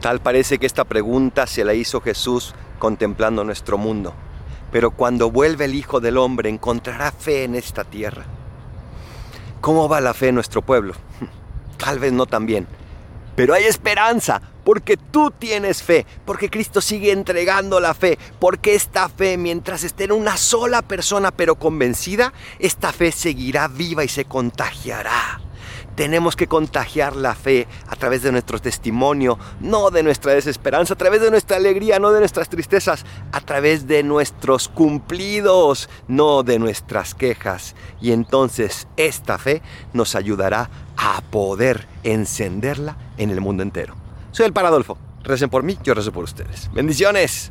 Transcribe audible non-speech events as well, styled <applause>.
Tal parece que esta pregunta se la hizo Jesús contemplando nuestro mundo. Pero cuando vuelve el Hijo del Hombre encontrará fe en esta tierra. ¿Cómo va la fe en nuestro pueblo? <laughs> Tal vez no tan bien. Pero hay esperanza, porque tú tienes fe, porque Cristo sigue entregando la fe, porque esta fe, mientras esté en una sola persona pero convencida, esta fe seguirá viva y se contagiará. Tenemos que contagiar la fe a través de nuestro testimonio, no de nuestra desesperanza, a través de nuestra alegría, no de nuestras tristezas, a través de nuestros cumplidos, no de nuestras quejas. Y entonces esta fe nos ayudará a poder encenderla en el mundo entero. Soy el Paradolfo. Recen por mí, yo rezo por ustedes. Bendiciones.